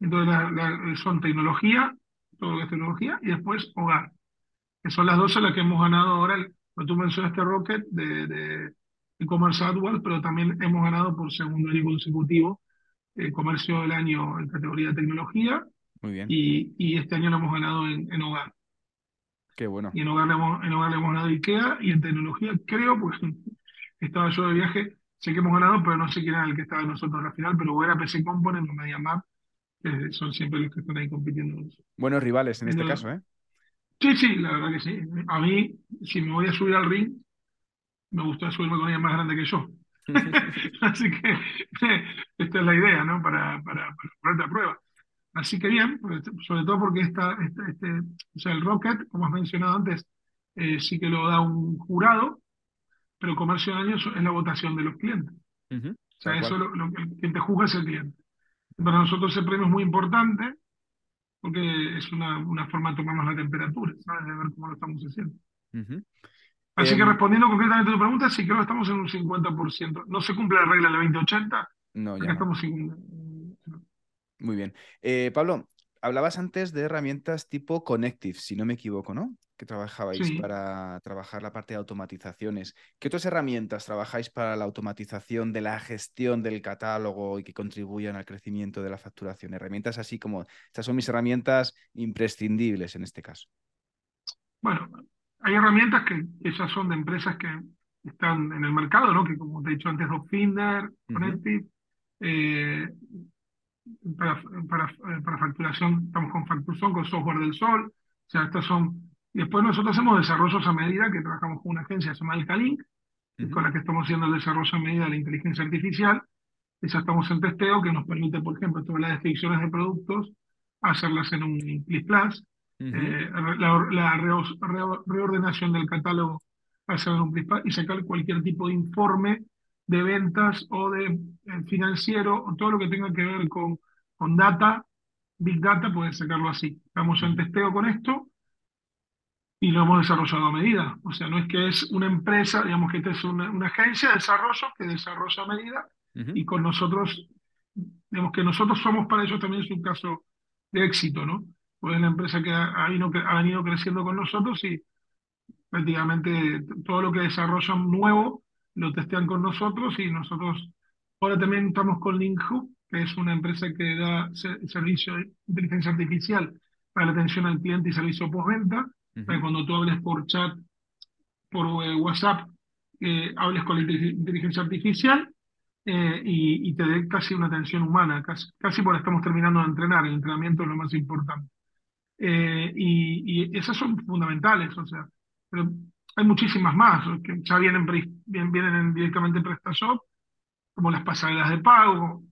Entonces la- la- son tecnología, todo lo que es tecnología, y después hogar, que son las dos en las que hemos ganado ahora, tú mencionaste Rocket de, de e-commerce AdWords, pero también hemos ganado por segundo año consecutivo el comercio del año en categoría de tecnología, Muy bien, y, y este año lo hemos ganado en, en hogar. qué bueno. Y en hogar, le hemos, en hogar le hemos ganado IKEA, y en tecnología creo, pues estaba yo de viaje, sé que hemos ganado, pero no sé quién era el que estaba de nosotros al final, pero o era PC Component o MediaMarkt, que son siempre los que están ahí compitiendo. Buenos rivales en este caso, ¿eh? Sí, sí, la verdad que sí. A mí, si me voy a subir al ring, me gusta subirme con alguien más grande que yo. Así que esta es la idea, ¿no? Para, para, para ponerte a prueba. Así que bien, pues, sobre todo porque esta, este, este, o sea, el Rocket, como has mencionado antes, eh, sí que lo da un jurado, pero comercio de año es la votación de los clientes. O sea, eso lo, lo que quien te juzga es el cliente. Para nosotros ese premio es muy importante porque es una, una forma de tomarnos la temperatura, ¿sabes? De ver cómo lo estamos haciendo. Así que Em, respondiendo concretamente a tu pregunta, sí creo que estamos en un 50%. No se cumple la regla del 20-80, No, ya no. estamos en- Muy bien. Eh, Pablo, hablabas antes de herramientas tipo Connective, si no me equivoco, ¿no? Que trabajabais Sí. para trabajar la parte de automatizaciones. ¿Qué otras herramientas trabajáis para la automatización de la gestión del catálogo y que contribuyan al crecimiento de la facturación? Herramientas así como, estas son mis herramientas imprescindibles en este caso. Bueno, hay herramientas que esas son de empresas que están en el mercado, ¿no? Que como te he dicho antes, Dogfinder. Connective, eh, para, para, eh, para facturación, estamos con Facturzone, con software del Sol, o sea, estas son... Después nosotros hacemos desarrollos a medida, que trabajamos con una agencia llamada Alcalink, Ujú. con la que estamos haciendo el desarrollo a medida de la inteligencia artificial. Esa estamos en testeo, que nos permite, por ejemplo, todas las descripciones de productos, hacerlas en un Plus Plus, Ujú. eh, la, la reos- reo- reordenación del catálogo hacer en un Plus Plus y sacar cualquier tipo de informe de ventas o de eh, financiero o todo lo que tenga que ver con, con data, Big Data, puedes sacarlo así. Estamos en testeo con esto y lo hemos desarrollado a medida. O sea, no es que es una empresa, digamos que esta es una, una agencia de desarrollo que desarrolla a medida y con nosotros, digamos que nosotros somos para ellos también es un caso de éxito, ¿no? Pues es la empresa que ha, ha venido creciendo con nosotros y prácticamente todo lo que desarrollan nuevo lo testean con nosotros y nosotros ahora también estamos con LinkHub, que es una empresa que da se- servicio de inteligencia artificial para la atención al cliente y servicio postventa, que Ujú. cuando tú hables por chat, por eh, WhatsApp, eh, hables con la inte- inteligencia artificial eh, y, y te dé casi una atención humana, casi, casi porque estamos terminando de entrenar, el entrenamiento es lo más importante. Eh, y, y esas son fundamentales, o sea, pero hay muchísimas más, que ya vienen, vienen, en- directamente en PrestaShop, como las pasarelas de pago,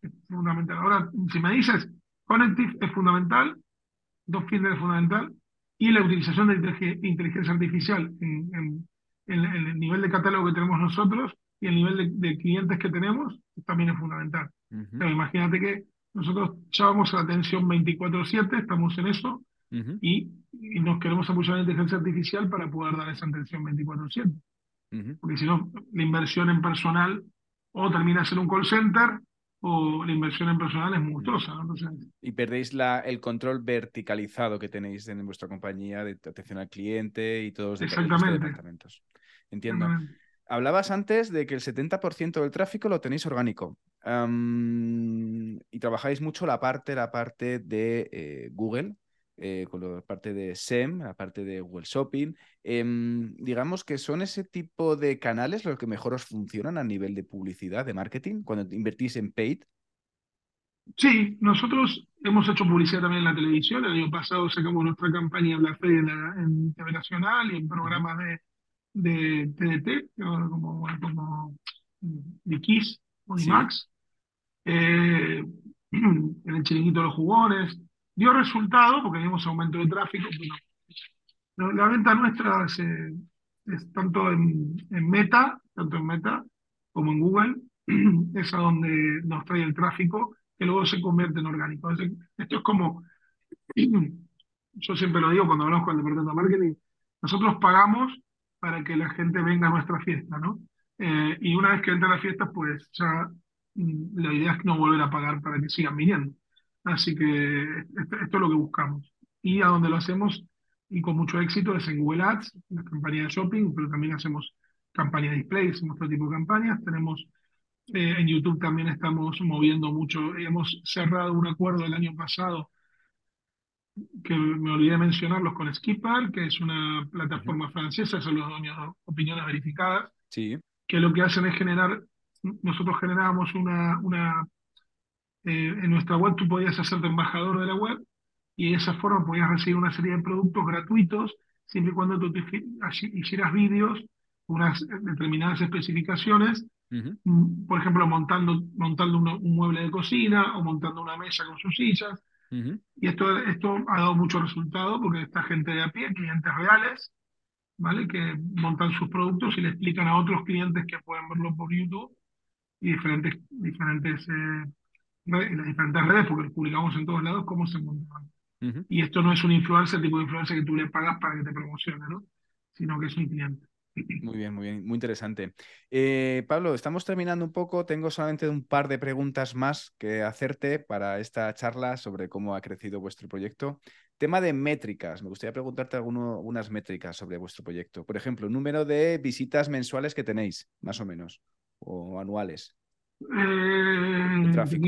es fundamental. Ahora, si me dices, Connective es fundamental, dos filtros fundamental, y la utilización de inteligencia artificial en, el nivel de catálogo que tenemos nosotros y el nivel de, clientes que tenemos también es fundamental. imagínate que nosotros ya vamos a la atención 24/7, estamos en eso, y, nos queremos apoyar en inteligencia artificial para poder dar esa atención 24/7. Porque si no, la inversión en personal o termina ser un call center o la inversión en personal es monstruosa. ¿no? y perdéis la, el control verticalizado que tenéis en vuestra compañía de atención al cliente y todos los departamentos. Entiendo. Hablabas antes de que el 70% del tráfico lo tenéis orgánico y trabajáis mucho la parte, la parte de eh, Google, eh, con la parte de SEM, la parte de Google Shopping. Em, digamos que son ese tipo de canales los que mejor os funcionan a nivel de publicidad, de marketing, cuando invertís en paid. Sí, nosotros hemos hecho publicidad también en la televisión. El año pasado sacamos nuestra campaña Black Friday en, en TV Nacional y en programas de, de TDT, como, como de Kiss o Max. Eh, en el chiringuito de los jugones dio resultado porque vimos aumento de tráfico, la venta nuestra es, tanto en, Meta, tanto en Meta como en Google, es donde nos trae el tráfico que luego se convierte en orgánico. Esto es como, yo siempre lo digo cuando hablamos con el departamento de marketing, nosotros pagamos para que la gente venga a nuestra fiesta, ¿no? Eh, y una vez que entra a la fiesta, pues ya mm, la idea es no volver a pagar para que sigan viniendo. Así que esto, es lo que buscamos. Y a donde lo hacemos, y con mucho éxito, es en Google Ads, la campaña de shopping, pero también hacemos campaña de display, hacemos otro tipo de campañas. Tenemos eh, en YouTube también estamos moviendo mucho. Hemos cerrado un acuerdo el año pasado que me olvidé mencionarlos con Skipper, que es una plataforma francesa, son los dueños de opiniones verificadas, sí. que lo que hacen es generar, nosotros generábamos una, una eh, en nuestra web tú podías hacerte embajador de la web y de esa forma podías recibir una serie de productos gratuitos siempre y cuando tú hicieras vídeos unas determinadas especificaciones, mm, por ejemplo, montando, montando un mueble de cocina o montando una mesa con sus sillas. Y esto, esto ha dado mucho resultado porque esta gente de a pie, clientes reales, ¿vale? Que montan sus productos y le explican a otros clientes que pueden verlo por YouTube y diferentes, diferentes eh, en las diferentes redes, porque lo publicamos en todos lados, cómo se montan. Y esto no es un influencer, tipo de influencer que tú le pagas para que te promocione, ¿no? Sino que es un cliente. Muy bien, muy bien, muy interesante. Eh, Pablo, estamos terminando un poco. Tengo solamente un par de preguntas más que hacerte para esta charla sobre cómo ha crecido vuestro proyecto. Tema de métricas. Me gustaría preguntarte algunas métricas sobre vuestro proyecto. Por ejemplo, número de visitas mensuales que tenéis, más o menos, o anuales. Eh, tráfico.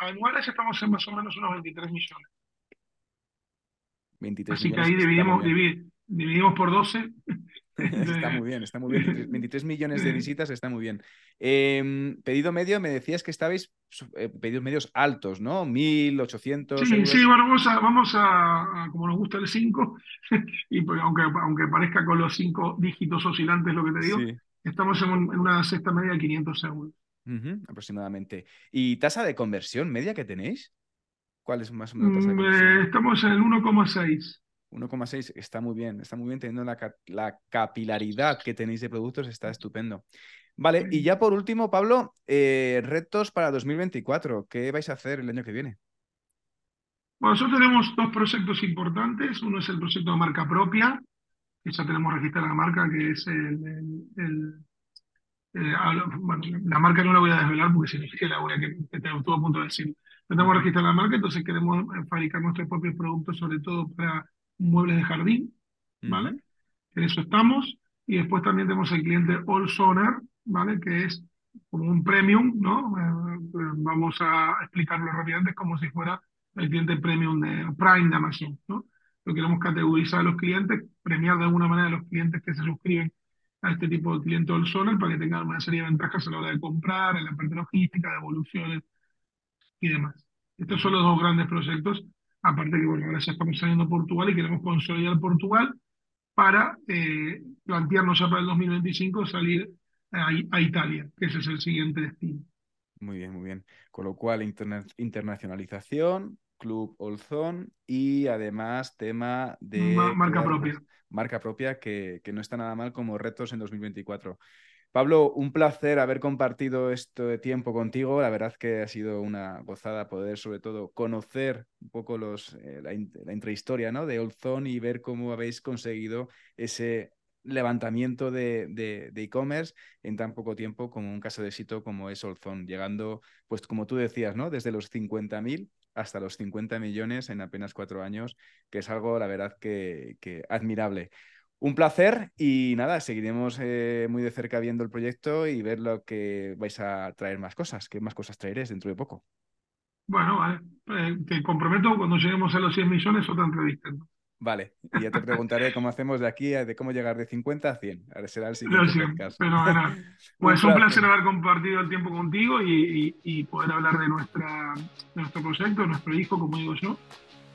anuales estamos en más o menos unos 23 millones. 23 Así que ahí dividimos, dividimos por 12. está muy bien, está muy bien. 23 millones de visitas está muy bien. Em, pedido medio, me decías que estabais eh, pedidos medios altos, ¿no? 1.800. Sí, sí, bueno, vamos a, vamos a, como nos gusta el 5, y pues, aunque, aunque parezca con los 5 dígitos oscilantes lo que te digo, Estamos en, una sexta media de 500 euros. aproximadamente. ¿Y tasa de conversión media que tenéis? ¿Cuál es más o menos la tasa de mm, conversión? Eh, estamos en el 1,6. 1,6 está muy bien, está muy bien teniendo la, capilaridad que tenéis de productos, está estupendo. Vale, y ya por último, Pablo, eh, retos para 2024. ¿Qué vais a hacer el año que viene? Bueno, nosotros tenemos dos proyectos importantes. Uno es el proyecto de marca propia, ya tenemos registrada la marca, que es el, eh, la marca no la voy a desvelar porque significa la voy a que, que te estuvo a punto de decir. Tenemos registrada la marca, entonces queremos eh, fabricar nuestros propios productos, sobre todo para muebles de jardín, ¿vale? En eso estamos. Y después también tenemos el cliente All Sonar, ¿vale? Que es como un premium, ¿no? Eh, vamos a explicarlo rápidamente, es como si fuera el cliente premium de Prime de Amazon, ¿no? Lo queremos categorizar a los clientes, premiar de alguna manera a los clientes que se suscriben a este tipo de cliente del Sonar para que tengan una serie de ventajas a la hora de comprar, en la parte logística, de evoluciones y demás. Estos son los dos grandes proyectos, aparte que bueno, ahora ya estamos saliendo a Portugal y queremos consolidar Portugal para eh, plantearnos ya para el 2025 salir a, a, Italia, que ese es el siguiente destino. Muy bien, muy bien. Con lo cual, internacionalización, Club Olzón y además tema de... marca propia. Marca propia que, que no está nada mal como retos en 2024. Pablo, un placer haber compartido este tiempo contigo. La verdad que ha sido una gozada poder, sobre todo, conocer un poco los, eh, la, intrahistoria ¿no? de Old Zone y ver cómo habéis conseguido ese levantamiento de e-commerce en tan poco tiempo como un caso de éxito como es Old Zone, llegando, pues como tú decías, ¿no? desde los 50.000 hasta los 50 millones en apenas cuatro años, que es algo, la verdad, que, admirable. Un placer y nada, seguiremos eh, muy de cerca viendo el proyecto y ver lo que vais a traer más cosas. ¿Qué más cosas traeréis dentro de poco? Bueno. Eh, te comprometo cuando lleguemos a los 100 millones otra entrevista. Vale, y ya te preguntaré cómo hacemos de aquí, de cómo llegar de 50 a 100. Ahora será el siguiente podcast. Pues un, placer haber compartido el tiempo contigo y, poder hablar de, nuestra, nuestro proyecto, nuestro hijo, como digo yo,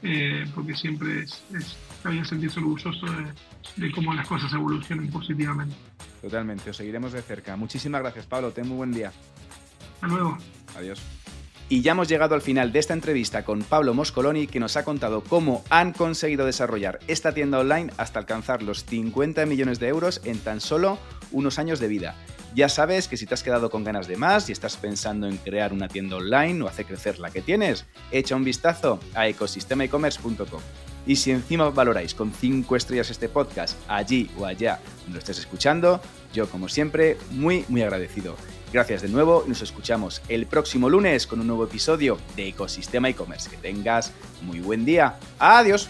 eh, porque siempre es, es bien sentirse orgulloso de, de cómo las cosas evolucionan positivamente. Totalmente, os seguiremos de cerca. Muchísimas gracias, Pablo. Ten muy buen día. Hasta luego. Adiós. Y ya hemos llegado al final de esta entrevista con Pablo Moscoloni, que nos ha contado cómo han conseguido desarrollar esta tienda online hasta alcanzar los 50 millones de euros en tan solo unos años de vida. Ya sabes que si te has quedado con ganas de más y estás pensando en crear una tienda online o hacer crecer la que tienes, echa un vistazo a ecosistemaecommerce.com. Y si encima valoráis con 5 estrellas este podcast allí o allá donde lo estés escuchando, yo como siempre muy muy agradecido. Gracias de nuevo y nos escuchamos el próximo lunes con un nuevo episodio de Ecosistema e-commerce. Que tengas muy buen día. Adiós.